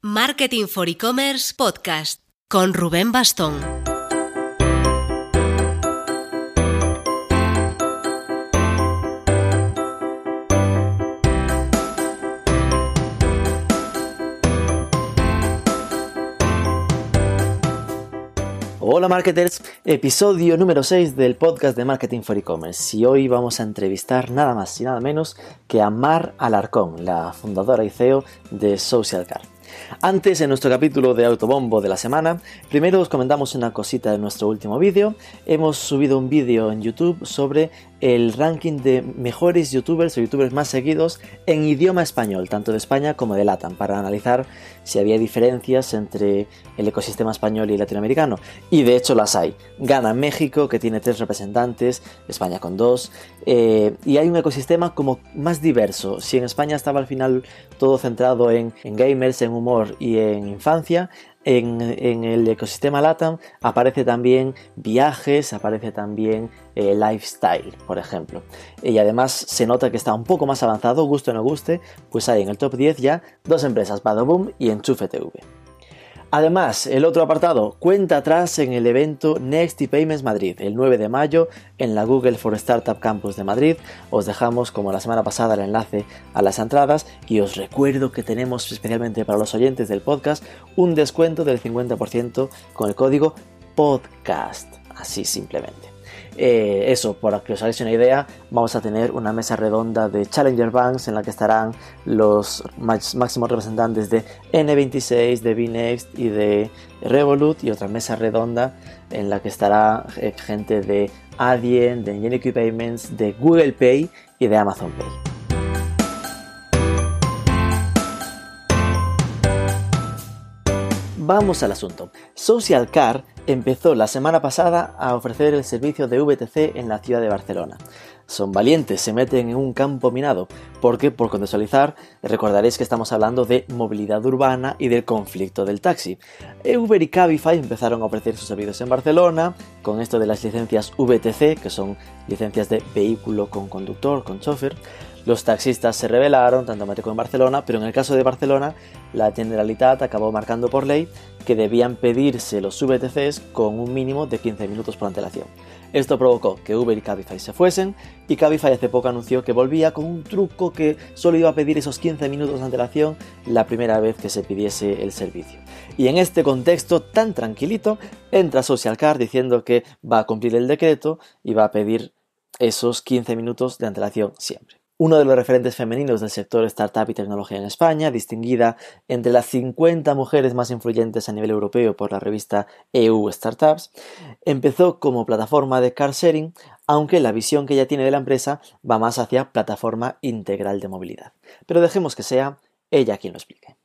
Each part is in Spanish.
Marketing for E-Commerce Podcast con Rubén Bastón. Hola marketers, episodio número 6 del podcast de Marketing for E-Commerce y hoy vamos a entrevistar nada más y nada menos que a Mar Alarcón, la fundadora y CEO de Social Car. Antes, en nuestro capítulo de Autobombo de la semana, primero os comentamos una cosita de nuestro último vídeo. Hemos subido un vídeo en YouTube sobre el ranking de mejores youtubers o youtubers más seguidos en idioma español, tanto de España como de LATAM, para analizar si había diferencias entre el ecosistema español y latinoamericano. Y de hecho las hay. Gana México, que tiene tres representantes, España con dos, eh, y hay un ecosistema como más diverso. Si en España estaba al final todo centrado en, en gamers, en humor y en infancia, en, el ecosistema LATAM aparece también viajes, aparece también eh, lifestyle, por ejemplo. Y además se nota que está un poco más avanzado, gusto o no guste, pues hay en el top 10 ya dos empresas, Badaboom y Enchufe TV. Además, el otro apartado, cuenta atrás en el evento Next Payments Madrid, el 9 de mayo, en la Google for Startup Campus de Madrid. Os dejamos, como la semana pasada, el enlace a las entradas y os recuerdo que tenemos, especialmente para los oyentes del podcast, un descuento del 50% con el código podcast, así simplemente. Eh, eso, para que os hagáis una idea, vamos a tener una mesa redonda de Challenger Banks en la que estarán los máximos representantes de N26, de Bnext y de Revolut y otra mesa redonda en la que estará eh, gente de Adyen, de Ingenico Payments, de Google Pay y de Amazon Pay. Vamos al asunto. Social Car empezó la semana pasada a ofrecer el servicio de VTC en la ciudad de Barcelona. Son valientes, se meten en un campo minado, porque por contextualizar recordaréis que estamos hablando de movilidad urbana y del conflicto del taxi. Uber y Cabify empezaron a ofrecer sus servicios en Barcelona, con esto de las licencias VTC, que son licencias de vehículo con conductor, con chofer, los taxistas se rebelaron, tanto en como en Barcelona, pero en el caso de Barcelona, la Generalitat acabó marcando por ley que debían pedirse los VTCs con un mínimo de 15 minutos por antelación. Esto provocó que Uber y Cabify se fuesen y Cabify hace poco anunció que volvía con un truco que solo iba a pedir esos 15 minutos de antelación la primera vez que se pidiese el servicio. Y en este contexto tan tranquilito entra Social Car diciendo que va a cumplir el decreto y va a pedir esos 15 minutos de antelación siempre uno de los referentes femeninos del sector startup y tecnología en España, distinguida entre las 50 mujeres más influyentes a nivel europeo por la revista EU Startups, empezó como plataforma de car sharing, aunque la visión que ella tiene de la empresa va más hacia plataforma integral de movilidad. Pero dejemos que sea ella quien lo explique.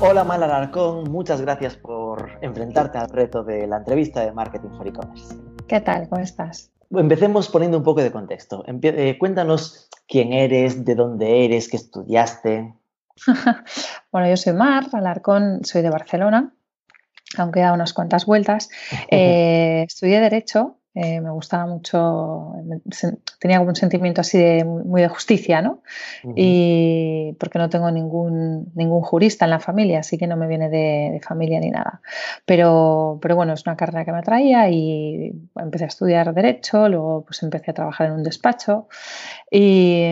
Hola Mal Alarcón, muchas gracias por enfrentarte al reto de la entrevista de Marketing for E-Commerce. ¿Qué tal? ¿Cómo estás? Empecemos poniendo un poco de contexto. Eh, cuéntanos quién eres, de dónde eres, qué estudiaste. bueno, yo soy Mar Alarcón, soy de Barcelona, aunque he dado unas cuantas vueltas. Eh, estudié Derecho eh, me gustaba mucho, tenía como un sentimiento así de muy de justicia, ¿no? Y porque no tengo ningún, ningún jurista en la familia, así que no me viene de, familia ni nada. Pero, pero bueno, es una carrera que me atraía y empecé a estudiar Derecho, luego pues empecé a trabajar en un despacho y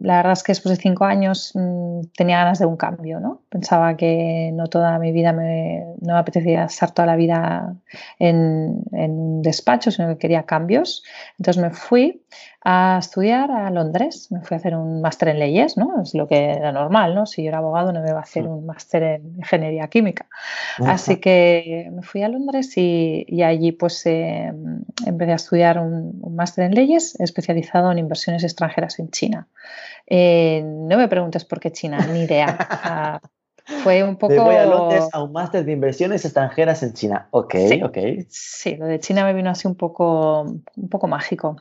la verdad es que después de cinco años mm, tenía ganas de un cambio, ¿no? Pensaba que no toda mi vida me, no me apetecía estar toda la vida en, en un despacho sino que quería cambios. Entonces me fui a estudiar a Londres, me fui a hacer un máster en leyes, ¿no? Es lo que era normal, ¿no? Si yo era abogado no me iba a hacer un máster en ingeniería química. Así que me fui a Londres y, allí pues eh, empecé a estudiar un, máster en leyes especializado en inversiones extranjeras en China. Eh, no me preguntes por qué China, ni idea. Fue un poco... De voy a Londres a un máster de inversiones extranjeras en China. Ok, sí, ok. Sí, lo de China me vino así un poco, un poco mágico.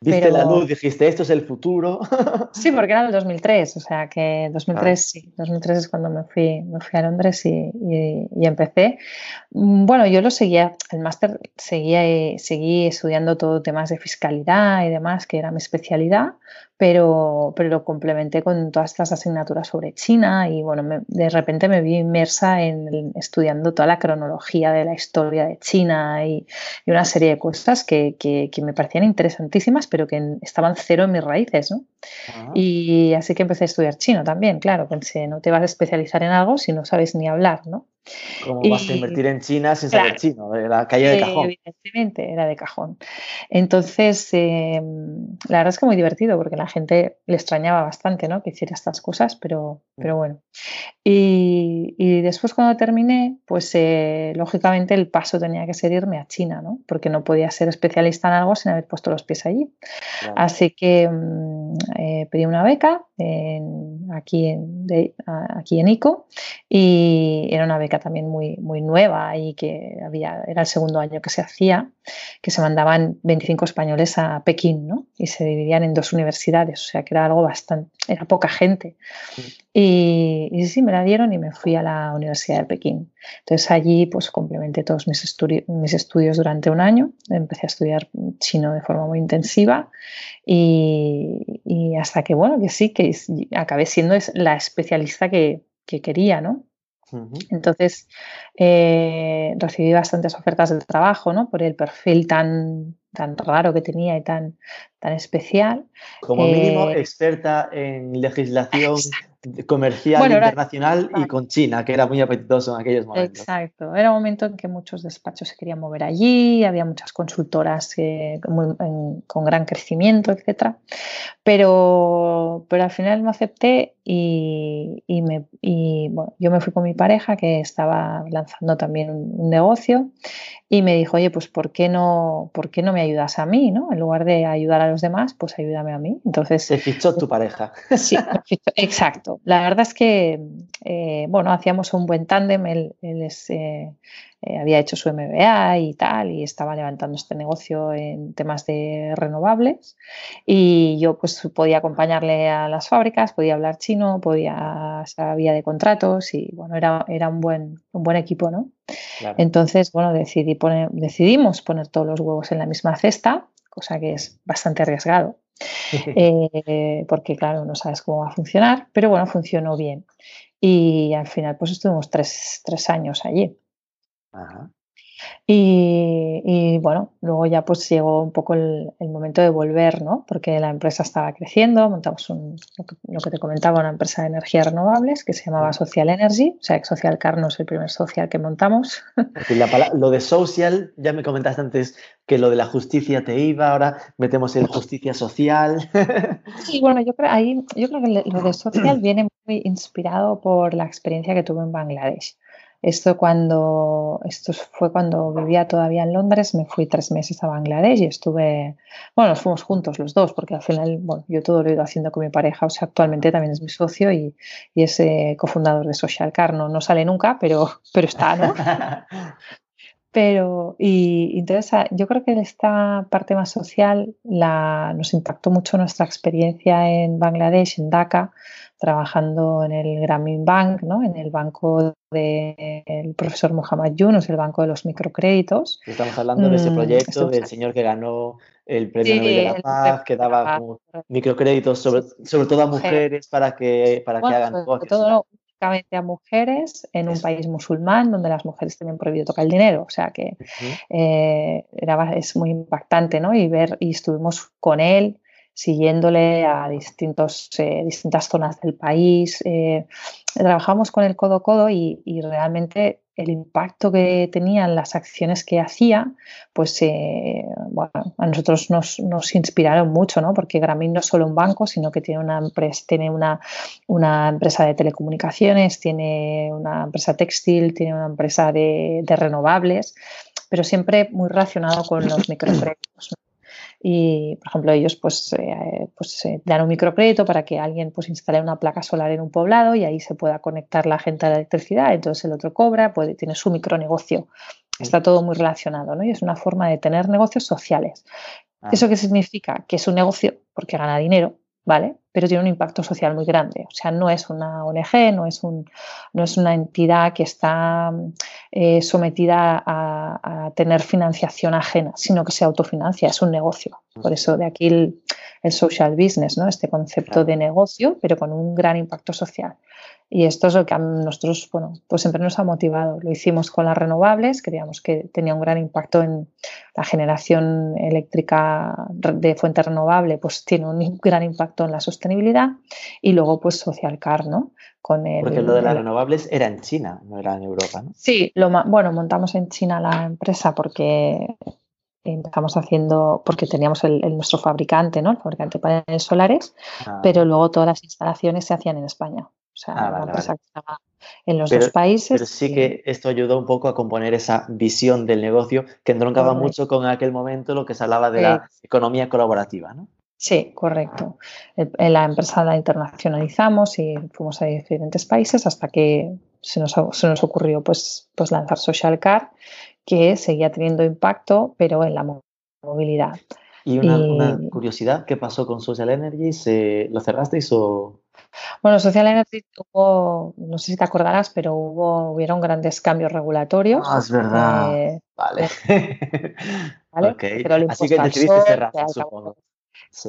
Viste la luz, dijiste, esto es el futuro. sí, porque era el 2003, o sea que 2003 ah. sí, 2003 es cuando me fui, me fui a Londres y, y, empecé. Mm, bueno, yo lo seguía, el máster seguía, seguí estudiando todo temas de fiscalidad y demás, que era mi especialidad, pero, pero lo complementé con todas estas asignaturas sobre China y bueno, de repente me vi inmersa en, estudiando toda la cronología de la historia de China y, una serie de cosas que, que, me parecían pero que estaban cero en mis raíces, ¿no? Ah. Y así que empecé a estudiar chino también, claro, pensé, no te vas a especializar en algo si no sabes ni hablar, ¿no? ¿Cómo vas a invertir en China sin saber chino? De la calle de cajón. Evidentemente, era de cajón. Entonces, em, la verdad es que muy divertido porque la gente le extrañaba bastante ¿no? que hiciera estas cosas, pero, mm. pero bueno. Y, y, después cuando terminé, pues eh, lógicamente el paso tenía que ser irme a China, ¿no? porque no podía ser especialista en algo sin haber puesto los pies allí. Así que mm, eh, pedí una beca aquí, en, aquí en ICO y era una beca también muy, muy nueva y que había, era el segundo año que se hacía, que se mandaban 25 españoles a Pekín, ¿no? Y se dividían en dos universidades, o sea que era algo bastante, era poca gente. Y, y, sí, me la dieron y me fui a la Universidad de Pekín. Entonces allí pues complementé todos mis, mis estudios durante un año, empecé a estudiar chino de forma muy intensiva y, y hasta que, bueno, que sí, que acabé siendo la especialista que, que quería, ¿no? Entonces, eh, recibí bastantes ofertas de trabajo, ¿no? Por el perfil tan, tan raro que tenía y tan, tan especial. Como mínimo, eh, experta en legislación comercial internacional y con China, que era muy apetitoso en aquellos momentos. Exacto, era un momento en que muchos despachos se querían mover allí, había muchas consultoras con gran crecimiento, etc. Pero, pero al final me acepté y, me, bueno, yo me fui con mi pareja que estaba lanzando también un, negocio y me dijo, oye, pues ¿por qué, no, ¿por qué no me ayudas a mí? ¿no? En lugar de ayudar a los demás, pues ayúdame a mí. Entonces, Se fichó tu pareja. Sí, exacto. La verdad es que, eh, bueno, hacíamos un buen tándem. Él, eh, eh, había hecho su MBA y tal, y estaba levantando este negocio en temas de renovables. Y yo, pues, podía acompañarle a las fábricas, podía hablar chino, podía, sabía de contratos y, bueno, era, era un, buen, un buen equipo, ¿no? Entonces, bueno, decidí poner, decidimos poner todos los huevos en la misma cesta, cosa que es bastante arriesgado. Eh, porque claro, no sabes cómo va a funcionar, pero bueno, funcionó bien. Y al final pues estuvimos tres, tres años allí. Ajá. Y, bueno, luego ya pues llegó un poco el, momento de volver, ¿no? Porque la empresa estaba creciendo, montamos un, lo, que, te comentaba, una empresa de energías renovables que se llamaba Social Energy, o sea, que Social Car no es el primer social que montamos. lo de social, ya me comentaste antes que lo de la justicia te iba, ahora metemos el justicia social. Sí, bueno, yo creo, ahí, yo creo que lo de social viene muy inspirado por la experiencia que tuve en Bangladesh. Esto, cuando, esto fue cuando vivía todavía en Londres, me fui tres meses a Bangladesh y estuve, bueno, nos fuimos juntos los dos, porque al final, bueno, yo todo lo he ido haciendo con mi pareja, o sea, actualmente también es mi socio y, y es eh, cofundador de Social Car, no, no sale nunca, pero, pero está, ¿no? Pero, y entonces ah, yo creo que esta parte más social la, nos impactó mucho nuestra experiencia en Bangladesh, en Dhaka, trabajando en el Grameen Bank, ¿no? en el banco del profesor Muhammad Yunus, el banco de los microcréditos. Estamos hablando de ese mm, proyecto del señor que ganó el premio Nobel de la Paz, que daba microcréditos sobre, sobre todo a mujeres para que, para que hagan cosas a mujeres en un país musulmán donde las mujeres tienen prohibido tocar el dinero. O sea que eh, era, es muy impactante, ¿no? Y ver, y estuvimos con él siguiéndole a distintos, eh, distintas zonas del país. Eh, trabajamos con el codo codo y, realmente el impacto que tenían las acciones que hacía, pues eh, bueno, a nosotros nos, nos, inspiraron mucho, ¿no? Porque Grameen no es solo un banco, sino que tiene una empresa, tiene una, una empresa de telecomunicaciones, tiene una empresa textil, tiene una empresa de, de renovables, pero siempre muy relacionado con los microcréditos. Y, por ejemplo, ellos pues, eh, pues eh, dan un microcrédito para que alguien pues instale una placa solar en un poblado y ahí se pueda conectar la gente a la electricidad, entonces el otro cobra, puede, tiene su micronegocio. Está todo muy relacionado, ¿no? Y es una forma de tener negocios sociales. Ah. ¿Eso qué significa? Que es un negocio porque gana dinero, ¿vale? Pero tiene un impacto social muy grande. O sea, no es una ONG, no es, un, no es una entidad que está eh, sometida a, tener financiación ajena, sino que se autofinancia, es un negocio. Por eso de aquí el, social business, ¿no? Este concepto de negocio, pero con un gran impacto social. Y esto es lo que a nosotros, bueno, pues siempre nos ha motivado. Lo hicimos con las renovables, creíamos que tenía un gran impacto en la generación eléctrica de fuente renovable, pues tiene un gran impacto en la sostenibilidad. Y luego, pues Social Car, ¿no? Con el, Porque lo de las renovables era en China, no era en Europa, ¿no? Sí, lo, bueno, montamos en China la empresa porque empezamos haciendo, porque teníamos el, nuestro fabricante, ¿no? El fabricante de paneles solares, ah. pero luego todas las instalaciones se hacían en España. O sea, ah, en los dos países. Pero sí que esto ayudó un poco a componer esa visión del negocio que entroncaba mucho con aquel momento lo que se hablaba de la economía colaborativa, ¿no? Sí, correcto. En la empresa la internacionalizamos y fuimos a diferentes países hasta que se nos, se nos ocurrió pues, pues lanzar Social Car, que seguía teniendo impacto, pero en la movilidad. Y una, curiosidad, ¿qué pasó con Social Energy? ¿Se, ¿Lo cerrasteis o...? Bueno, Social Energy hubo, no sé si te acordarás, pero hubo, hubieron grandes cambios regulatorios. Ah, es verdad. Eh, vale. ¿vale? Pero Así que decidiste cerrar, supongo.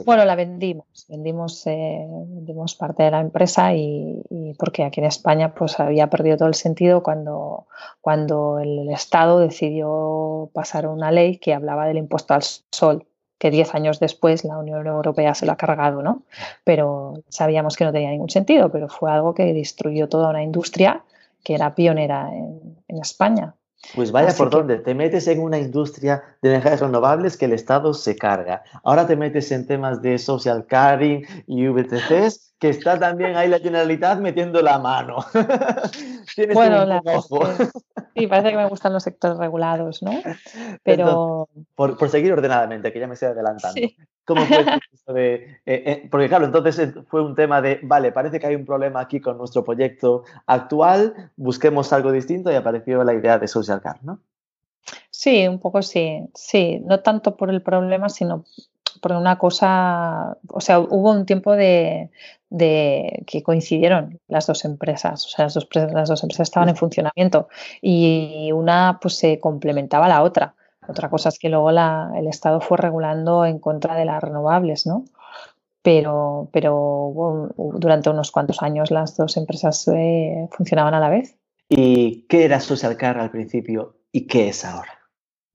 Bueno, la vendimos, vendimos, eh, vendimos parte de la empresa y, porque aquí en España pues había perdido todo el sentido cuando, cuando el Estado decidió pasar una ley que hablaba del impuesto al sol que diez años después la Unión Europea se lo ha cargado, ¿no? Pero sabíamos que no tenía ningún sentido, pero fue algo que destruyó toda una industria que era pionera en, España. Pues vaya por donde, te metes en una industria de energías renovables que el Estado se carga. Ahora te metes en temas de social caring y VTCs que está también ahí la Generalitat metiendo la mano. Tienes bueno, la, sí, parece que me gustan los sectores regulados, ¿no? Pero... por, seguir ordenadamente, que ya me estoy adelantando. ¿Cómo fue de, eh, eh, porque claro, entonces eh, fue un tema de, vale, parece que hay un problema aquí con nuestro proyecto actual, busquemos algo distinto y apareció la idea de Social Car, ¿no? Sí, un poco sí, sí, no tanto por el problema, sino por una cosa, o sea, hubo un tiempo de, que coincidieron las dos empresas, o sea, las dos, las dos empresas estaban en funcionamiento y una pues se complementaba a la otra. Otra cosa es que luego el Estado fue regulando en contra de las renovables, ¿no? Pero, pero durante unos cuantos años las dos empresas eh, funcionaban a la vez. ¿Y qué era Social Car al principio y qué es ahora?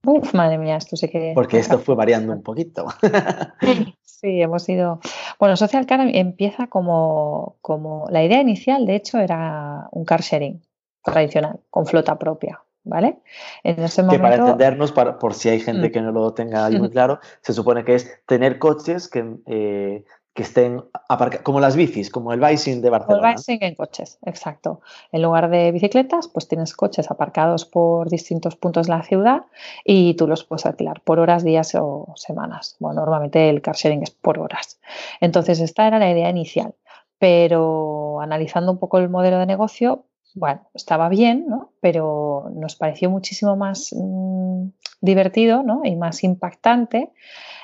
Uf, madre mía, esto sé que... Porque esto fue variando un poquito. sí, hemos ido... Bueno, Social Car empieza como, como... La idea inicial, de hecho, era un car sharing tradicional, con flota propia, ¿vale? En ese momento... Que para entendernos, por si hay gente mm. que no lo tenga muy claro, se supone que es tener coches que eh, que estén aparcados, como las bicis, como el bicing de Barcelona. El bicing en coches, exacto. En lugar de bicicletas, pues tienes coches aparcados por distintos puntos de la ciudad y tú los puedes alquilar por horas, días o semanas. Bueno, normalmente el car sharing es por horas. Entonces, esta era la idea inicial. Pero analizando un poco el modelo de negocio, bueno, estaba bien, ¿no? Pero nos pareció muchísimo más mm, divertido ¿no? y más impactante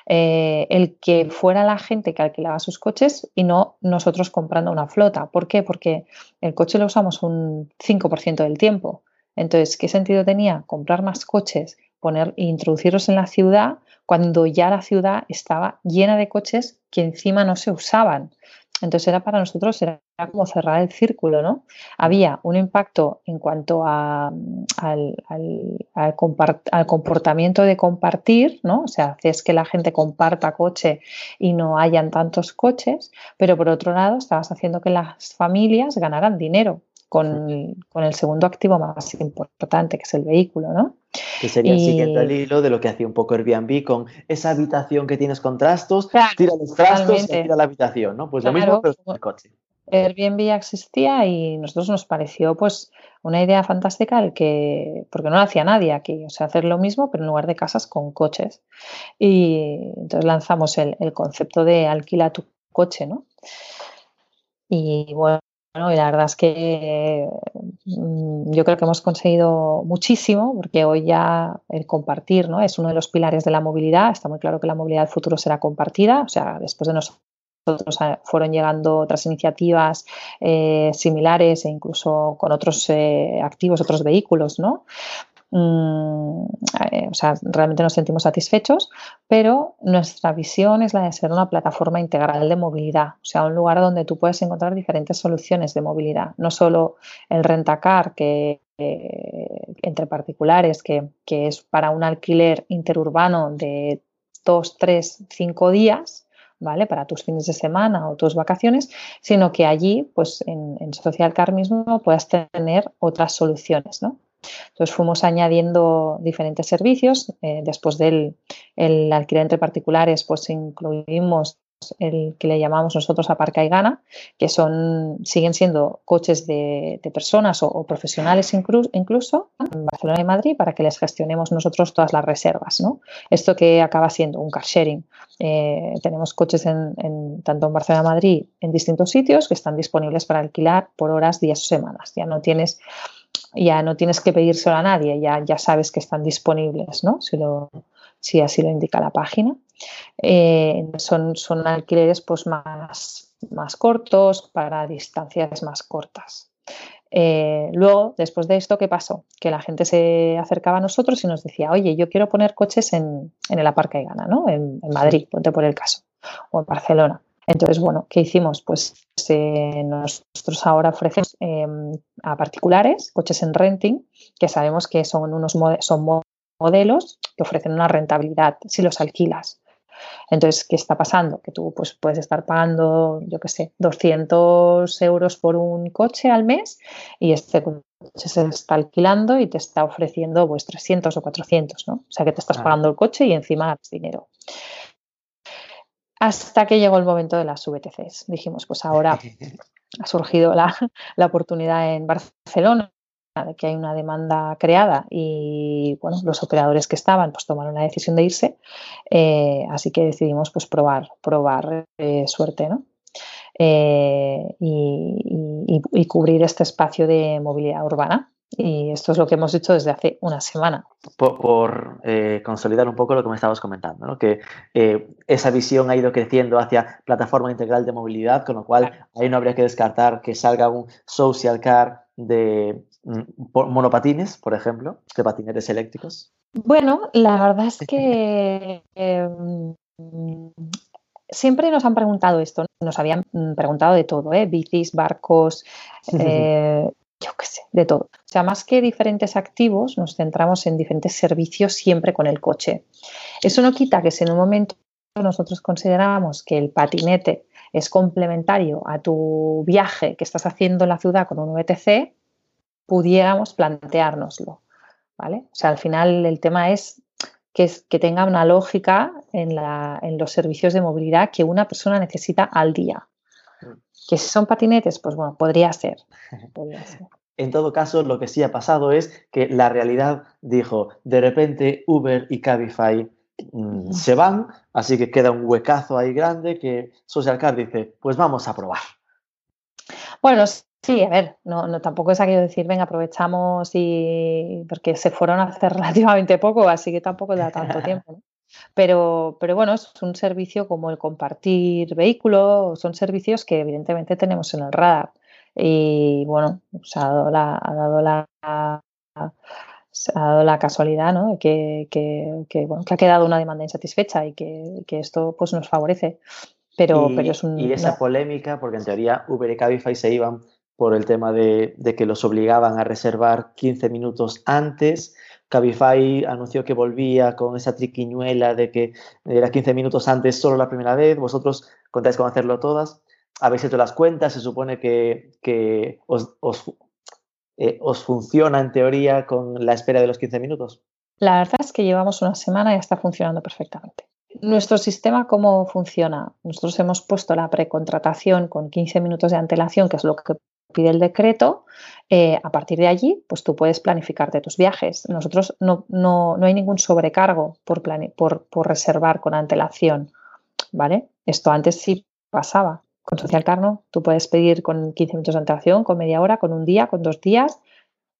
eh, el que fuera la gente que alquilaba sus coches y no nosotros comprando una flota. ¿Por qué? Porque el coche lo usamos un 5% del tiempo. Entonces, ¿qué sentido tenía comprar más coches, poner e introducirlos en la ciudad cuando ya la ciudad estaba llena de coches que encima no se usaban? Entonces era para nosotros, era como cerrar el círculo, ¿no? Había un impacto en cuanto a, al, al, comportamiento de compartir, ¿no? O sea, haces que la gente comparta coche y no hayan tantos coches, pero por otro lado estabas haciendo que las familias ganaran dinero con, el segundo activo más importante, que es el vehículo, ¿no? Que sería siguiendo el hilo de lo que hacía un poco Airbnb con esa habitación que tienes con trastos, tira los trastos y tira la habitación, ¿no? Pues lo mismo, pero con el coche. Airbnb existía y nosotros nos pareció pues una idea fantástica el que, porque no lo hacía nadie aquí, o sea, hacer lo mismo pero en lugar de casas con coches. Y entonces lanzamos el, el concepto de alquila tu coche, ¿no? Y bueno, y la verdad es que mm, yo creo que hemos conseguido muchísimo porque hoy ya el compartir ¿no? es uno de los pilares de la movilidad. Está muy claro que la movilidad del futuro será compartida. O sea, después de nosotros ah, fueron llegando otras iniciativas eh, similares e incluso con otros eh, activos, otros vehículos, ¿no? Mm, eh, o sea, realmente nos sentimos satisfechos, pero nuestra visión es la de ser una plataforma integral de movilidad, o sea, un lugar donde tú puedes encontrar diferentes soluciones de movilidad, no solo el rentacar que eh, entre particulares, que, es para un alquiler interurbano de dos, tres, cinco días, ¿vale? Para tus fines de semana o tus vacaciones, sino que allí, pues en, en Social Car mismo, puedas tener otras soluciones, ¿no? Entonces fuimos añadiendo diferentes servicios. Eh, después del alquiler entre particulares, pues incluimos el que le llamamos nosotros aparca y gana, que son, siguen siendo coches de, personas o, profesionales incluso, en Barcelona y Madrid para que les gestionemos nosotros todas las reservas. ¿no? Esto que acaba siendo un car sharing. Eh, tenemos coches en, tanto en Barcelona y Madrid en distintos sitios que están disponibles para alquilar por horas, días o semanas. Ya no tienes ya no tienes que pedírselo a nadie, ya, ya sabes que están disponibles, ¿no? Si, lo, si así lo indica la página. Eh, son, son alquileres pues, más, más cortos para distancias más cortas. Eh, luego, después de esto, ¿qué pasó? Que la gente se acercaba a nosotros y nos decía, oye, yo quiero poner coches en, en el Aparca y Gana, ¿no? En, en Madrid, ponte por el caso, o en Barcelona. Entonces, bueno, ¿qué hicimos? Pues eh, nosotros ahora ofrecemos em, a particulares coches en renting, que sabemos que son unos son modelos que ofrecen una rentabilidad si los alquilas. Entonces, ¿qué está pasando? Que tú pues, puedes estar pagando, yo qué sé, 200 euros por un coche al mes y este coche se está alquilando y te está ofreciendo pues 300 o 400, ¿no? O sea, que te estás pagando el coche y encima ganas dinero. Hasta que llegó el momento de las VTCs. Dijimos, pues ahora ha surgido la, oportunidad en Barcelona de que hay una demanda creada y bueno, los operadores que estaban pues tomaron la decisión de irse, eh, así que decidimos pues probar, probar eh, suerte, ¿no? Eh, y, cubrir este espacio de movilidad urbana. Y esto es lo que hemos hecho desde hace una semana. Por, eh, consolidar un poco lo que me estabas comentando, ¿no? que eh, esa visión ha ido creciendo hacia plataforma integral de movilidad, con lo cual ahí no habría que descartar que salga un social car de mm, monopatines, por ejemplo, de patinetes eléctricos. Bueno, la verdad es que em, siempre nos han preguntado esto, nos habían mm, preguntado de todo, ¿eh? bicis, barcos, yo qué sé, de todo. O sea, más que diferentes activos, nos centramos en diferentes servicios siempre con el coche. Eso no quita que si en un momento nosotros consideramos que el patinete es complementario a tu viaje que estás haciendo en la ciudad con un VTC, pudiéramos planteárnoslo. ¿vale? O sea, al final el tema es que, que tenga una lógica en, la, en los servicios de movilidad que una persona necesita al día. Que si son patinetes, pues bueno, podría ser. En todo caso, lo que sí ha pasado es que la realidad dijo, de repente Uber y Cabify mm, se van, así que queda un huecazo ahí grande que Social Car dice, pues vamos a probar. Bueno, sí, a ver, no, no tampoco es aquello de decir, venga, aprovechamos y porque se fueron a hacer relativamente poco, así que tampoco da tanto tiempo. ¿no? Pero, pero bueno, es un servicio como el compartir vehículos, son servicios que evidentemente tenemos en el radar. Y bueno, se ha dado la, ha dado la, ha dado la casualidad ¿no? que, que, que, bueno, que ha quedado una demanda insatisfecha y que, que esto pues, nos favorece. Pero, y, pero es un, y esa polémica, porque en teoría Uber y Cabify se iban por el tema de, de, que los obligaban a reservar 15 minutos antes Cabify anunció que volvía con esa triquiñuela de que era 15 minutos antes solo la primera vez, vosotros contáis con hacerlo todas, habéis hecho las cuentas, se supone que, os, eh, os, funciona en teoría con la espera de los 15 minutos. La verdad es que llevamos una semana y está funcionando perfectamente. Nuestro sistema, ¿cómo funciona? Nosotros hemos puesto la precontratación con 15 minutos de antelación, que es lo que pide el decreto. Eh, a partir de allí, pues tú puedes planificarte tus viajes. Nosotros no, no, no hay ningún sobrecargo por, por, por, reservar con antelación. ¿Vale? Esto antes sí pasaba. Con Social Carno, tú puedes pedir con 15 minutos de antelación, con media hora, con un día, con dos días,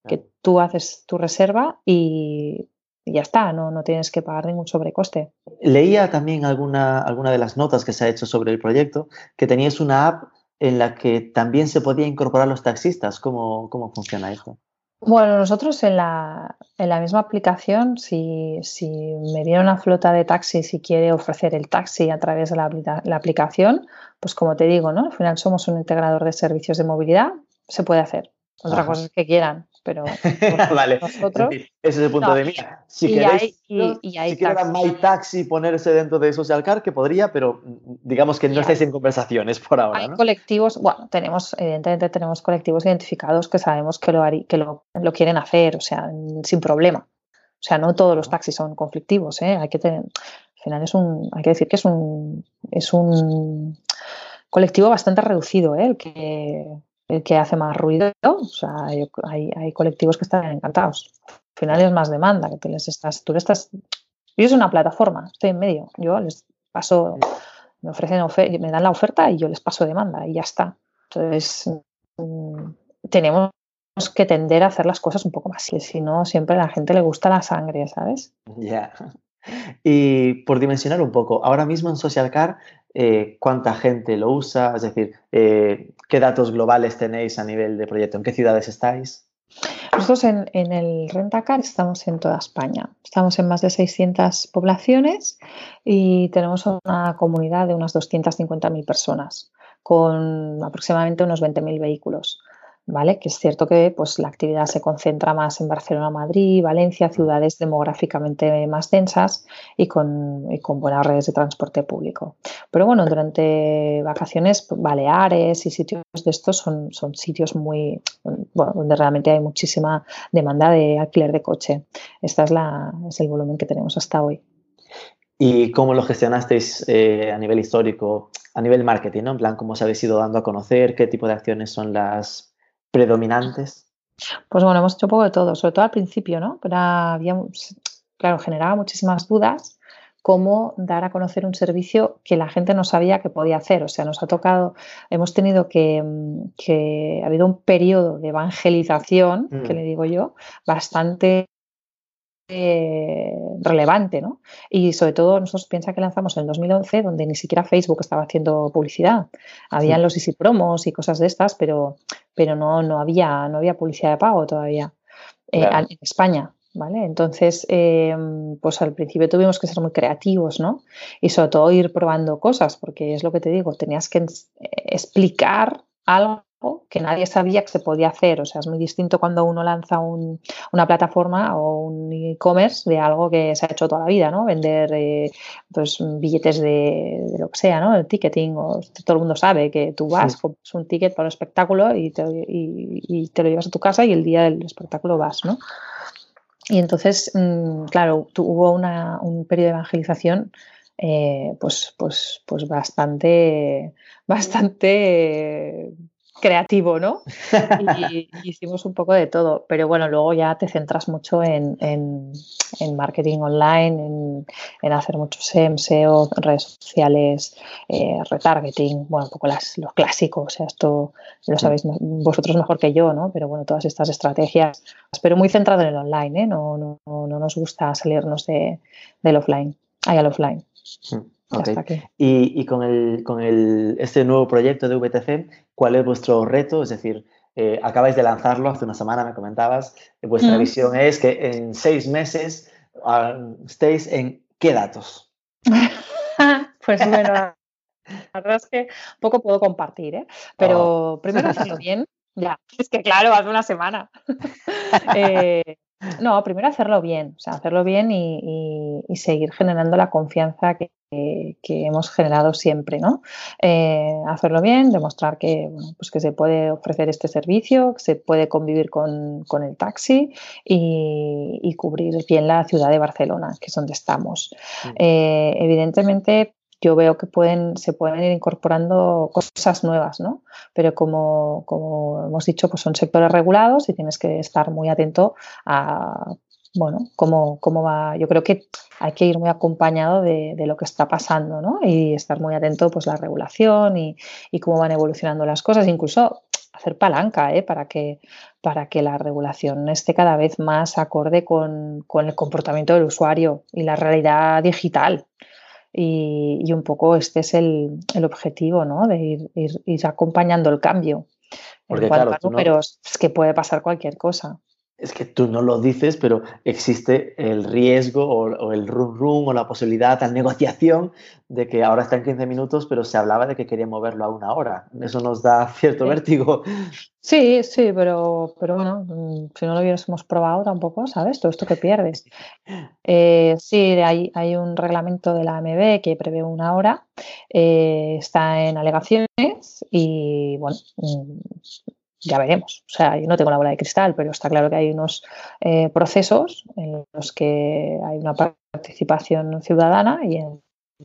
que tú haces tu reserva y y ya está, no, no tienes que pagar ningún sobrecoste. Leía también alguna, alguna de las notas que se ha hecho sobre el proyecto que tenías una app en la que también se podía incorporar los taxistas. ¿Cómo, cómo funciona esto? Bueno, nosotros en la, en la misma aplicación, si, si, me viene una flota de taxis y quiere ofrecer el taxi a través de la, la, aplicación, pues como te digo, ¿no? Al final somos un integrador de servicios de movilidad, se puede hacer. Otra cosa es que quieran, pero vale. nosotros... ese es el punto de vista. Si y queréis, y, hay si quieren My Taxi ponerse dentro de Social Car, que podría, pero mm, digamos que no estáis en conversaciones por ahora. Hay colectivos, bueno, tenemos, evidentemente tenemos colectivos identificados que sabemos que lo, que lo, lo quieren hacer, o sea, sin problema. O sea, no todos los taxis son conflictivos, ¿eh? Hay que tener, al final es un, hay que decir que es un, es un colectivo bastante reducido, ¿eh? El que el que hace más ruido, o sea, hay, colectivos que están encantados. Al final es más demanda, que tú les estás, tú estás, yo soy una plataforma, estoy en medio, yo les paso, me ofrecen, me dan la oferta y yo les paso demanda y ya está. Entonces, mm, tenemos que tender a hacer las cosas un poco más, si no, siempre a la gente le gusta la sangre, ¿sabes? Ya. Y por dimensionar un poco, ahora mismo en Social Car eh, cuánta gente lo usa, es decir, eh, qué datos globales tenéis a nivel de proyecto, en qué ciudades estáis. Nosotros en, el Rentacar estamos en toda España. Estamos en más de 600 poblaciones y tenemos una comunidad de unas 250.000 personas con aproximadamente unos 20.000 vehículos. ¿Vale? Que es cierto que pues, la actividad se concentra más en Barcelona, Madrid, Valencia, ciudades demográficamente más densas y con, con buenas redes de transporte público. Pero bueno, durante vacaciones, Baleares y sitios de estos son, son sitios muy, bueno, donde realmente hay muchísima demanda de alquiler de coche. Este es, la, es el volumen que tenemos hasta hoy. ¿Y cómo lo gestionasteis eh, a nivel histórico, a nivel marketing, ¿no? En plan, ¿cómo os habéis ido dando a conocer? ¿Qué tipo de acciones son las predominantes? Pues bueno, hemos hecho un poco de todo, sobre todo al principio, ¿no? Pero había, claro, generaba muchísimas dudas cómo dar a conocer un servicio que la gente no sabía que podía hacer. O sea, nos ha tocado, hemos tenido que, que ha habido un periodo de evangelización, que mm. le digo yo, bastante eh, relevante, ¿no? Y sobre todo nosotros piensa que lanzamos en el 2011, donde ni siquiera Facebook estaba haciendo publicidad. Habían los Easy Promos y cosas de estas, pero, pero no, no, había, no había publicidad de pago todavía eh, en España. ¿Vale? Entonces, em, pues al principio tuvimos que ser muy creativos, ¿no? Y sobre todo ir probando cosas, porque es lo que te digo, tenías que explicar algo que nadie sabía que se podía hacer. O sea, es muy distinto cuando uno lanza una plataforma o un e-commerce de algo que se ha hecho toda la vida, ¿no? Vender eh, pues, billetes de, lo que sea, ¿no? El ticketing, o todo el mundo sabe que tú vas, compras un ticket para un espectáculo y te, y, te, lo llevas a tu casa y el día del espectáculo vas, ¿no? Y entonces, mm, claro, hubo un periodo de evangelización eh, pues, pues, pues bastante, bastante creativo, ¿no? Y, hicimos un poco de todo, pero bueno, luego ya te centras mucho en, marketing online, en, hacer mucho SEM, SEO, redes sociales, eh, retargeting, bueno, un poco las, los clásicos, o sea, esto lo sabéis vosotros mejor que yo, ¿no? Pero bueno, todas estas estrategias, pero muy centrado en el online, ¿eh? No, no, no nos gusta salirnos de, del offline, hay al offline. Y, con, el, con el, este nuevo proyecto de VTC, ¿cuál es vuestro reto? Es decir, eh, acabáis de lanzarlo hace una semana, me comentabas. Vuestra mm. visión es que en seis meses ah, estéis en qué datos. pues bueno, la verdad es que poco puedo compartir, ¿eh? pero oh. primero hacerlo bien. Ya, es que claro, hace una semana. Eh, No, primero hacerlo bien, o sea, hacerlo bien y, seguir generando la confianza que, hemos generado siempre, ¿no? Eh, hacerlo bien, demostrar que, pues que se puede ofrecer este servicio, que se puede convivir con, el taxi y, cubrir bien la ciudad de Barcelona, que es donde estamos. Eh, evidentemente, yo veo que pueden, se pueden ir incorporando cosas nuevas, ¿no? Pero como, hemos dicho, pues son sectores regulados y tienes que estar muy atento a bueno, cómo, cómo va. Yo creo que hay que ir muy acompañado de, lo que está pasando, ¿no? Y estar muy atento, pues, la regulación y, cómo van evolucionando las cosas, incluso hacer palanca, ¿eh? Para que, para que la regulación esté cada vez más acorde con, con el comportamiento del usuario y la realidad digital. Y, un poco este es el, objetivo, ¿no? De ir, acompañando el cambio. Porque, claro, pero es que puede pasar cualquier cosa es que tú no lo dices, pero existe el riesgo o, el rum rum o la posibilidad, la negociación de que ahora está en 15 minutos, pero se hablaba de que quería moverlo a una hora. Eso nos da cierto vértigo. Sí, sí, pero, pero bueno, mm, si no lo hubiésemos probado tampoco, ¿sabes? Todo esto que pierdes. Eh, sí, hay, hay un reglamento de la AMB que prevé una hora, eh, está en alegaciones y bueno, mm, ya veremos. O sea, yo no tengo la bola de cristal, pero está claro que hay unos eh, procesos en los que hay una participación ciudadana y en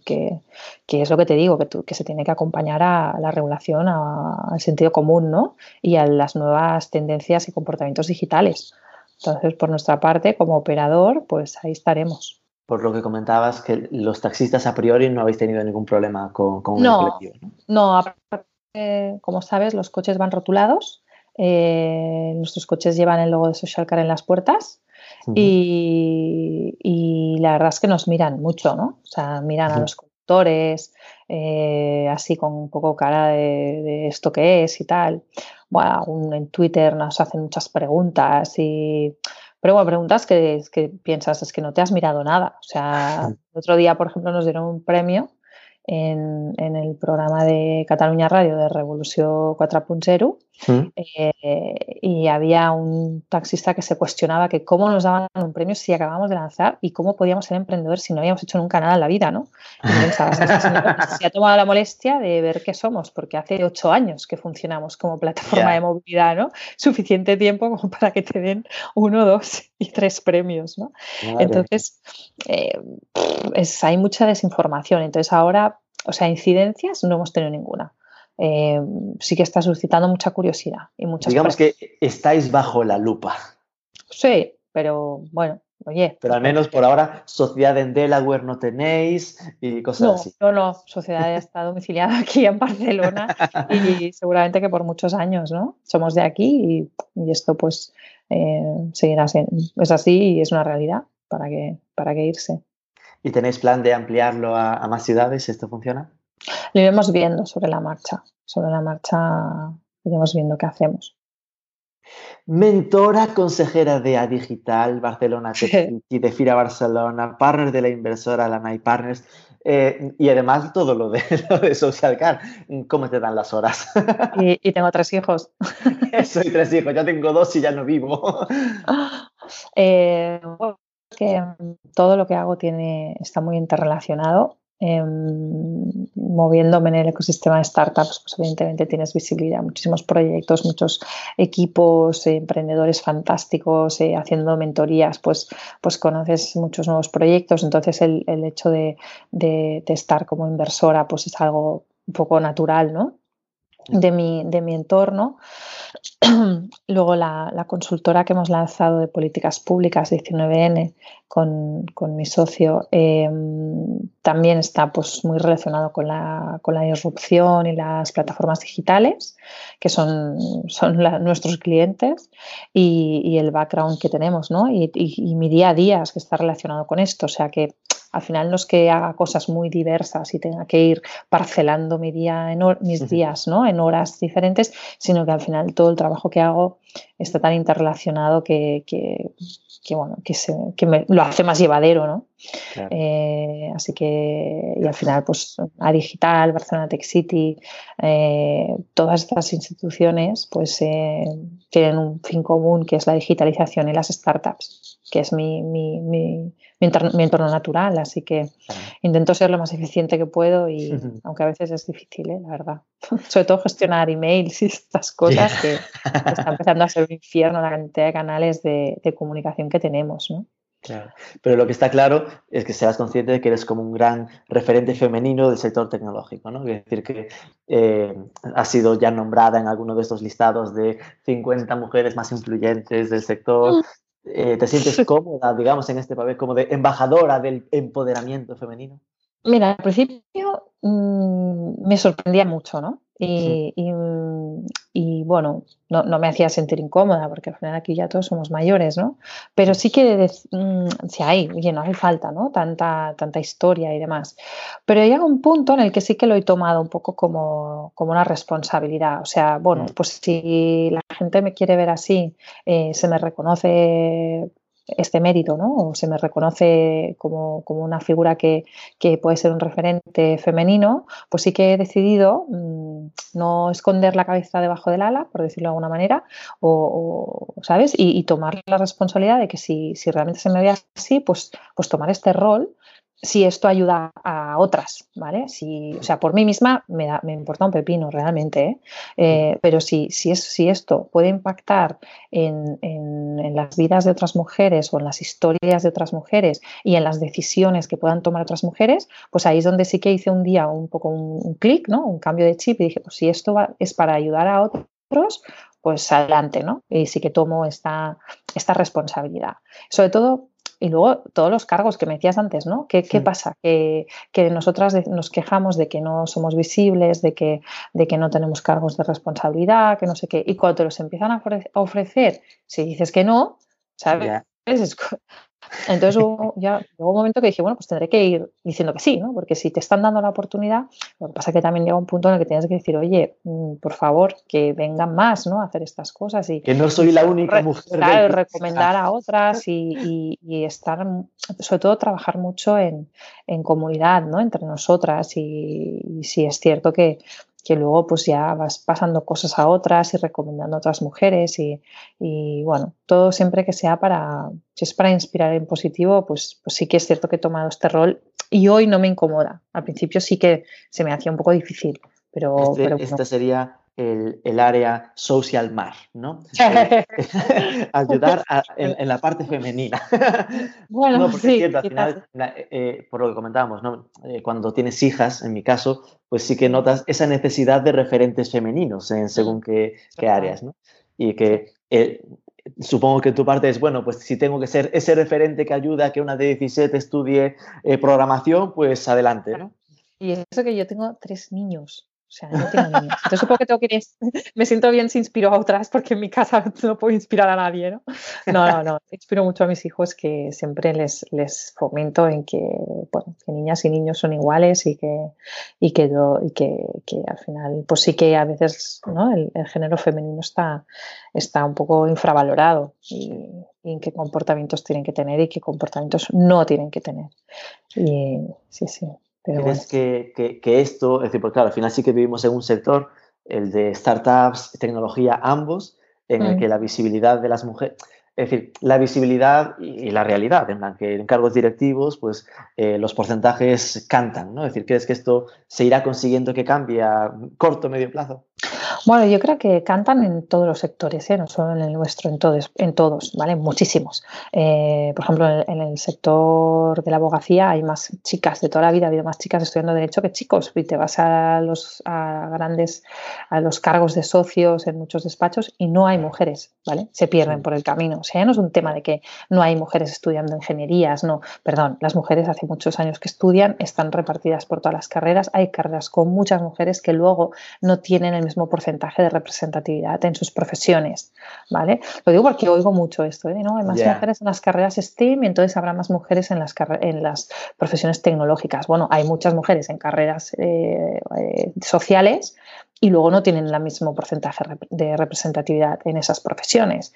que, es lo que te digo, que, que se tiene que acompañar a la regulación, al sentido común, ¿no? Y a las nuevas tendencias y comportamientos digitales. Entonces, por nuestra parte, como operador, pues ahí estaremos. Por lo que comentabas, que los taxistas a priori no habéis tenido ningún problema con, con no, el colectivo, ¿no? No, como sabes, los coches van rotulados eh, nuestros coches llevan el logo de Social Car en las puertas y, la verdad es que nos miran mucho, ¿no? O sea, miran a los conductores, eh, así con un poco cara de, esto que es y tal. Bueno, en Twitter nos hacen muchas preguntas y... Pero bueno, preguntas que, que piensas, es que no te has mirado nada. O sea, el otro día, por ejemplo, nos dieron un premio en, en el programa de Cataluña Radio de Revolución 4.0 Mm. Eh, y había un taxista que se cuestionaba que cómo nos daban un premio si acabamos de lanzar y cómo podíamos ser emprendedores si no habíamos hecho nunca nada en la vida, ¿no? Y pensaba, se ha tomado la molestia de ver qué somos, porque hace ocho años que funcionamos como plataforma de movilidad, ¿no? Suficiente tiempo como para que te den uno, dos y tres premios, ¿no? Entonces, eh, es, hay mucha desinformación. Entonces ahora, o sea, incidencias no hemos tenido ninguna. Eh, sí que está suscitando mucha curiosidad y muchas Digamos que estáis bajo la lupa. Sí, pero bueno, oye. Pero al menos por ahora, sociedad en Delaware no tenéis y cosas así. No, no, sociedad está domiciliada aquí en Barcelona y seguramente que por muchos años, ¿no? Somos de aquí y, esto pues eh, seguirá siendo, es así y es una realidad para que, para que irse. ¿Y tenéis plan de ampliarlo a, a más ciudades? ¿Esto funciona? Lo iremos viendo sobre la marcha. Sobre la marcha iremos viendo qué hacemos. Mentora consejera de A Digital, Barcelona y de Fira Barcelona, partner de la inversora Lanai Partners eh, y además todo lo de, lo de Social Car. ¿Cómo te dan las horas? Y, tengo tres hijos. Soy tres hijos, ya tengo dos y ya no vivo. Eh, que todo lo que hago tiene, está muy interrelacionado Em, moviéndome en el ecosistema de startups, pues evidentemente tienes visibilidad, muchísimos proyectos, muchos equipos, eh, emprendedores fantásticos, eh, haciendo mentorías, pues, pues conoces muchos nuevos proyectos, entonces el, hecho de, de, estar como inversora pues es algo un poco natural, ¿no? De mi, de mi entorno. Luego la, consultora que hemos lanzado de políticas públicas 19N con, mi socio em, también está pues, muy relacionado con la, con la disrupción y las plataformas digitales, que son, son nuestros clientes, y, el background que tenemos, ¿no? Y, y, mi día a día que está relacionado con esto. O sea que al final no es que haga cosas muy diversas y tenga que ir parcelando mi día en mis días ¿no? en horas diferentes, sino que al final todo el trabajo que hago está tan interrelacionado que, bueno, que, se, me, lo hace más llevadero, ¿no? Eh, así que, y al final, pues a Digital, Barcelona Tech City, eh, todas estas instituciones, pues tienen un fin común que es la digitalización y las startups, que es mi, mi mi entorno, natural, así que intento ser lo más eficiente que puedo y aunque a veces es difícil, ¿eh? la verdad. Sobre todo gestionar emails y estas cosas que, está empezando a ser un infierno la cantidad de canales de, comunicación que tenemos, ¿no? Claro. Pero lo que está claro es que seas consciente de que eres como un gran referente femenino del sector tecnológico, ¿no? Es decir, que eh, has sido ya nombrada en alguno de estos listados de 50 mujeres más influyentes del sector. Mm. Eh, ¿Te sientes cómoda, digamos, en este papel como de embajadora del empoderamiento femenino? Mira, al principio me sorprendía mucho, ¿no? Y, bueno, no, me hacía sentir incómoda porque al final aquí ya todos somos mayores, ¿no? Pero sí que mm, sí hay, oye, no hace falta, ¿no? Tanta, tanta historia y demás. Pero llega un punto en el que sí que lo he tomado un poco como, una responsabilidad. O sea, bueno, mm. pues si la gente me quiere ver así, eh, se me reconoce este mérito, ¿no? O se me reconoce como, una figura que, puede ser un referente femenino, pues sí que he decidido mm, no esconder la cabeza debajo del ala, por decirlo de alguna manera, o, ¿sabes? Y, tomar la responsabilidad de que si, si realmente se me ve así, pues, pues tomar este rol si esto ayuda a otras, ¿vale? Si, o sea, por mí misma me, da, me importa un pepino realmente, ¿eh? Eh, pero si, si, es, si esto puede impactar en, las vidas de otras mujeres o en las historias de otras mujeres y en las decisiones que puedan tomar otras mujeres, pues ahí es donde sí que hice un día un poco un, clic, ¿no? Un cambio de chip y dije, pues si esto es para ayudar a otros, pues adelante, ¿no? Y sí que tomo esta, esta responsabilidad. Sobre todo y luego todos los cargos que me decías antes, ¿no? ¿Qué, pasa? Que, nosotras nos quejamos de que no somos visibles, de que, de que no tenemos cargos de responsabilidad, que no sé qué. Y cuando te los empiezan a ofrecer, si dices que no, ¿sabes? Entonces ya llegó un momento que dije, bueno, pues tendré que ir diciendo que sí, ¿no? Porque si te están dando la oportunidad, lo que pasa es que también llega un punto en el que tienes que decir, oye, mm, por favor, que vengan más, ¿no? A hacer estas cosas y... Que no soy la única mujer. Claro, recomendar a otras y, estar, sobre todo trabajar mucho en, comunidad, ¿no? Entre nosotras y, y sí es cierto que que luego pues ya vas pasando cosas a otras y recomendando a otras mujeres y, bueno, todo siempre que sea para, si es para inspirar en positivo, pues, pues sí que es cierto que he tomado este rol y hoy no me incomoda. Al principio sí que se me hacía un poco difícil, pero... Este, esta sería el, área social mar, ¿no? Ayudar en, la parte femenina. Bueno, sí, al final, eh, eh, por lo que comentábamos, ¿no? Eh, cuando tienes hijas, en mi caso, pues sí que notas esa necesidad de referentes femeninos en según mm, qué, qué áreas, ¿no? Y que supongo que tu parte es, bueno, pues si tengo que ser ese referente que ayuda a que una de 17 estudie programación, pues adelante, ¿no? Y eso que yo tengo tres niños. O sea, no tengo niños. Entonces supongo que tengo que me siento bien si inspiro a otras porque en mi casa no puedo inspirar a nadie, ¿no? No, no, no. Inspiro mucho a mis hijos que siempre les, les fomento en que, bueno, que niñas y niños son iguales y que, y que, y que, que al final, pues sí que a veces ¿no? el, género femenino está, está un poco infravalorado y, en qué comportamientos tienen que tener y qué comportamientos no tienen que tener. Y sí, sí. ¿Crees que, esto, es decir, porque claro, al final sí que vivimos en un sector, el de startups, tecnología, ambos, en el mm. que la visibilidad de las mujeres, es decir, la visibilidad y, la realidad, en la que en cargos directivos, pues eh, los porcentajes cantan, ¿no? Es decir, ¿crees que esto se irá consiguiendo que cambie a corto o medio plazo? Bueno, yo creo que cantan en todos los sectores, ¿eh? no solo en el nuestro, en todos, en todos, ¿vale? Muchísimos. Eh, por ejemplo, en el, sector de la abogacía hay más chicas, de toda la vida ha habido más chicas estudiando Derecho que chicos. Y te vas a los grandes, a los cargos de socios en muchos despachos y no hay mujeres, ¿vale? Se pierden por el camino. O sea, ya no es un tema de que no hay mujeres estudiando ingenierías, no. Perdón, las mujeres hace muchos años que estudian, están repartidas por todas las carreras. Hay carreras con muchas mujeres que luego no tienen el mismo porcentaje de representatividad en sus profesiones, ¿vale? Lo digo porque oigo mucho esto, ¿eh? ¿no? Hay más mujeres en las carreras STEAM y entonces habrá más mujeres en las, en las profesiones tecnológicas. Bueno, hay muchas mujeres en carreras eh, eh, sociales y luego no tienen el mismo porcentaje de representatividad en esas profesiones.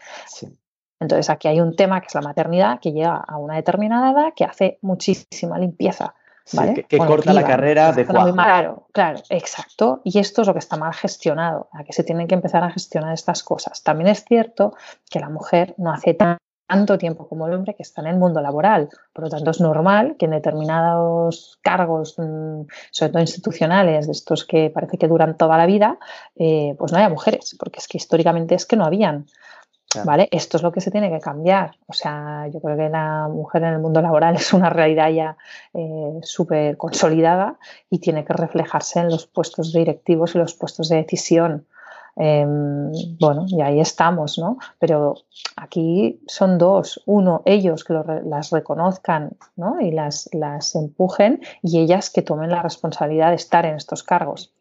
Entonces aquí hay un tema que es la maternidad que llega a una determinada edad que hace muchísima limpieza. ¿Vale? que, corta la carrera de cuajo. Claro, claro, exacto. Y esto es lo que está mal gestionado, a que se tienen que empezar a gestionar estas cosas. También es cierto que la mujer no hace tanto tiempo como el hombre que está en el mundo laboral. Por lo tanto, es normal que en determinados cargos, mm, sobre todo institucionales, de estos que parece que duran toda la vida, eh, pues no haya mujeres, porque es que históricamente es que no habían. ¿Vale? Esto es lo que se tiene que cambiar. O sea, yo creo que la mujer en el mundo laboral es una realidad ya eh, súper consolidada y tiene que reflejarse en los puestos directivos y los puestos de decisión. Em, bueno, y ahí estamos, ¿no? Pero aquí son dos. Uno, ellos que las reconozcan ¿no? y las, las empujen y ellas que tomen la responsabilidad de estar en estos cargos.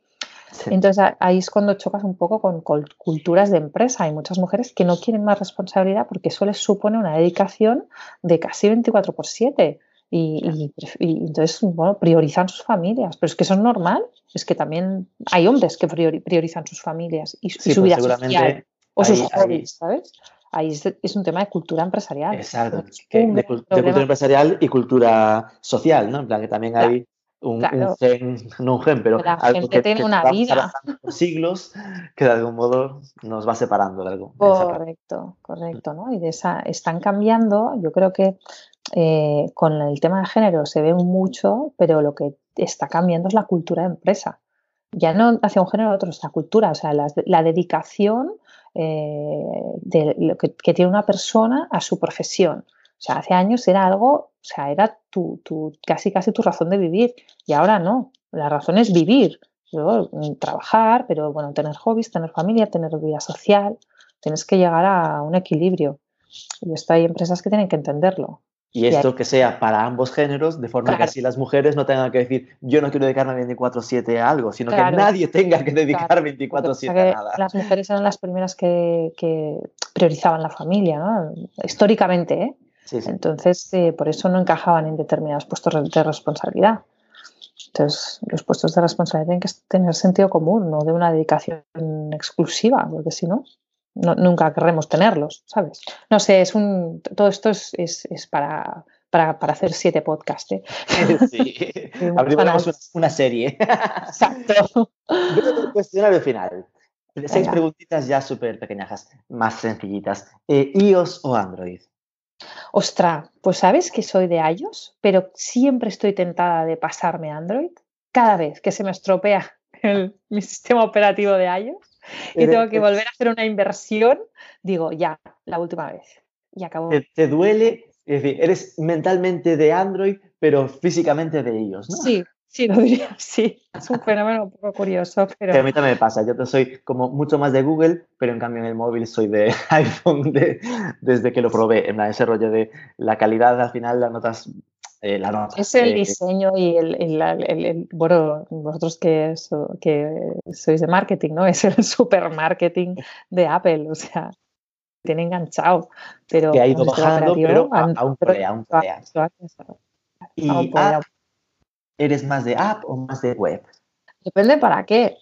Entonces ahí es cuando chocas un poco con, culturas de empresa. Hay muchas mujeres que no quieren más responsabilidad porque eso les supone una dedicación de casi 24 por 7. Y, entonces, bueno, priorizan sus familias. Pero es que eso es normal. Es que también hay hombres que priorizan sus familias y, su pues vida social o sus hobbies, ¿sabes? Ahí es, un tema de cultura empresarial. Exacto. de, cultura empresarial y cultura social, ¿no? En plan que también hay un, gen, no un gen, pero la algo gente que, tiene una vida. Por siglos que de algún modo nos va separando de algo. Correcto, correcto, ¿no? Y de esa están cambiando, yo creo que eh, con el tema de género se ve mucho, pero lo que está cambiando es la cultura de empresa. Ya no hacia un género otro, es la cultura, o sea, la, dedicación eh, de lo que, que tiene una persona a su profesión. O sea, hace años era algo, o sea, era tu, tu, casi casi tu razón de vivir y ahora no. La razón es vivir, mm, trabajar, pero bueno, tener hobbies, tener familia, tener vida social. Tienes que llegar a un equilibrio. Y esto hay empresas que tienen que entenderlo. Y esto que sea para ambos géneros, de forma que así las mujeres no tengan que decir, yo no quiero dedicarme 24-7 a algo, sino que nadie tenga que dedicar 24-7 a nada. Las mujeres eran las primeras que, que priorizaban la familia, ¿no? históricamente. ¿eh? Entonces, eh, por eso no encajaban en determinados puestos de responsabilidad. Entonces, los puestos de responsabilidad tienen que tener sentido común, no de una dedicación exclusiva, porque si no, nunca querremos tenerlos, ¿sabes? No sé, es un, todo esto es, para, para, hacer siete podcasts. ¿eh? Sí, abrimos una, serie. Exacto. el cuestionario final. Seis preguntitas ya súper pequeñas, más sencillitas. Eh, ¿iOS o Android? Ostras, pues sabes que soy de iOS, pero siempre estoy tentada de pasarme a Android. Cada vez que se me estropea mi sistema operativo de iOS y tengo que volver a hacer una inversión, digo, ya, la última vez. Y acabo. ¿Te, duele? Es decir, eres mentalmente de Android, pero físicamente de iOS, ¿no? Sí, Sí, lo diría, sí. Es un fenómeno un poco curioso, pero... a mí también me pasa. Yo soy como mucho más de Google, pero en cambio en el móvil soy de iPhone desde que lo probé. En ese rollo de la calidad, al final las notas... Eh, la nota, es el diseño y el, el, Bueno, vosotros que, que sois de marketing, ¿no? Es el supermarketing de Apple, o sea tiene enganchado. Pero que ha ido bajando, pero aún aún. Y ¿Eres más de app o más de web? Depende para qué.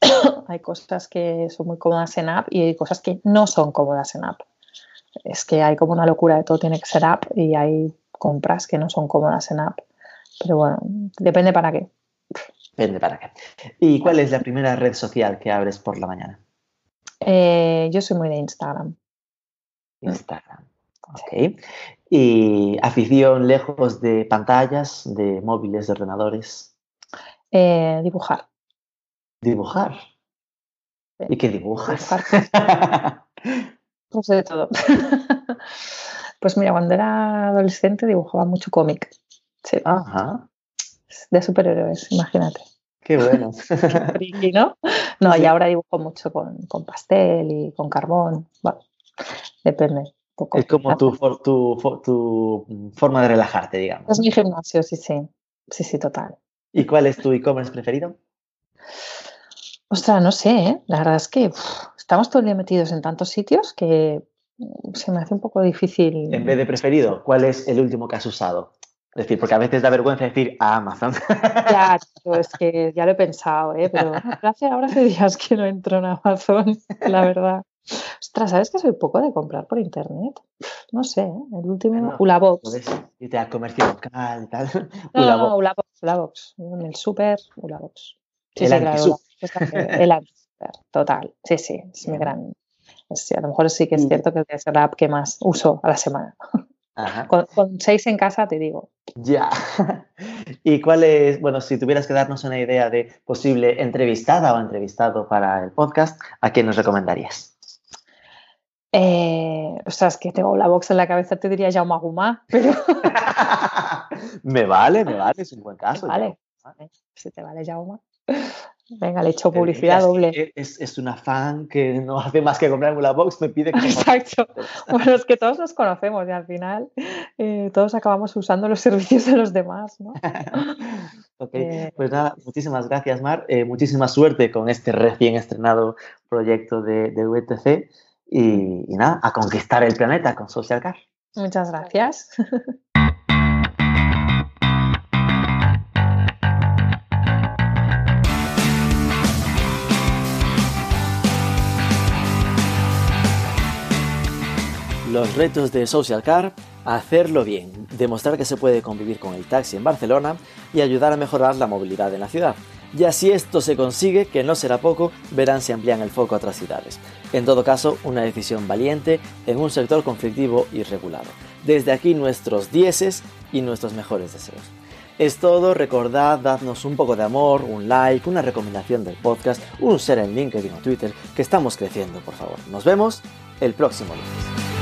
hay cosas que son muy cómodas en app y hay cosas que no son cómodas en app. Es que hay como una locura de todo tiene que ser app y hay compras que no son cómodas en app. Pero bueno, depende para qué. Depende para qué. ¿Y cuál es la primera red social que abres por la mañana? Eh, yo soy muy de Instagram. Instagram. Ok. ¿Y afición lejos de pantallas, de móviles, de ordenadores? Eh, dibujar. ¿Dibujar? ¿Y qué dibujas? pues de todo. pues mira, cuando era adolescente dibujaba mucho cómic. Sí. Ajá. De superhéroes, imagínate. Qué bueno. ¿no? No, y ahora dibujo mucho con, con pastel y con carbón. Bueno, depende es como tu, tu, forma de relajarte, digamos. Es mi gimnasio, sí, sí. Sí, sí, total. ¿Y cuál es tu e-commerce preferido? Ostras, no sé, ¿eh? la verdad es que estamos todo el día metidos en tantos sitios que se me hace un poco difícil. En vez de preferido, ¿cuál es el último que has usado? Es decir, porque a veces da vergüenza decir a Amazon. Ya, es que ya lo he pensado, ¿eh? pero hace, ahora hace días que no entro en Amazon, la verdad. Ostras, ¿sabes que soy poco de comprar por internet? No sé, ¿eh? el último, Bueno, Ulabox. Puedes irte al comercio local y tal. No, no, Ulabox. no, Ulabox, Ulabox. En el súper, Ulabox. Sí, El sí, claro, El antisúper, total. Sí, sí, es mi gran... sí, a lo mejor sí que es Y- cierto que es la app que más uso a la semana. Ajá. Con, con seis en casa te digo. Ya. ¿Y cuál es, bueno, si tuvieras que darnos una idea de posible entrevistada o entrevistado para el podcast, ¿a quién nos recomendarías? Eh, o sea, es que tengo Ulabox en la cabeza, te diría Jaume Gumá, pero me vale, me vale, es un buen caso. vale. ya. Si te vale Jaume. Venga, le echo publicidad es doble. que Es, es una fan que no hace más que comprar una box, me pide que Exacto. Bueno, es que todos nos conocemos y al final eh, todos acabamos usando los servicios de los demás, ¿no? Ok, Eh, pues nada, muchísimas gracias, Mar. Muchísima suerte con este recién estrenado proyecto de, de VTC. Y, y nada, a conquistar el planeta con Social Car. Muchas gracias. Los retos de Social Car, hacerlo bien, demostrar que se puede convivir con el taxi en Barcelona y ayudar a mejorar la movilidad en la ciudad. Y así esto se consigue, que no será poco, verán si amplían el foco a otras ciudades. En todo caso, una decisión valiente en un sector conflictivo y regulado. Desde aquí nuestros dieces y nuestros mejores deseos. Es todo, recordad, dadnos un poco de amor, un like, una recomendación del podcast, un share en LinkedIn o Twitter, que estamos creciendo, por favor. Nos vemos el próximo lunes.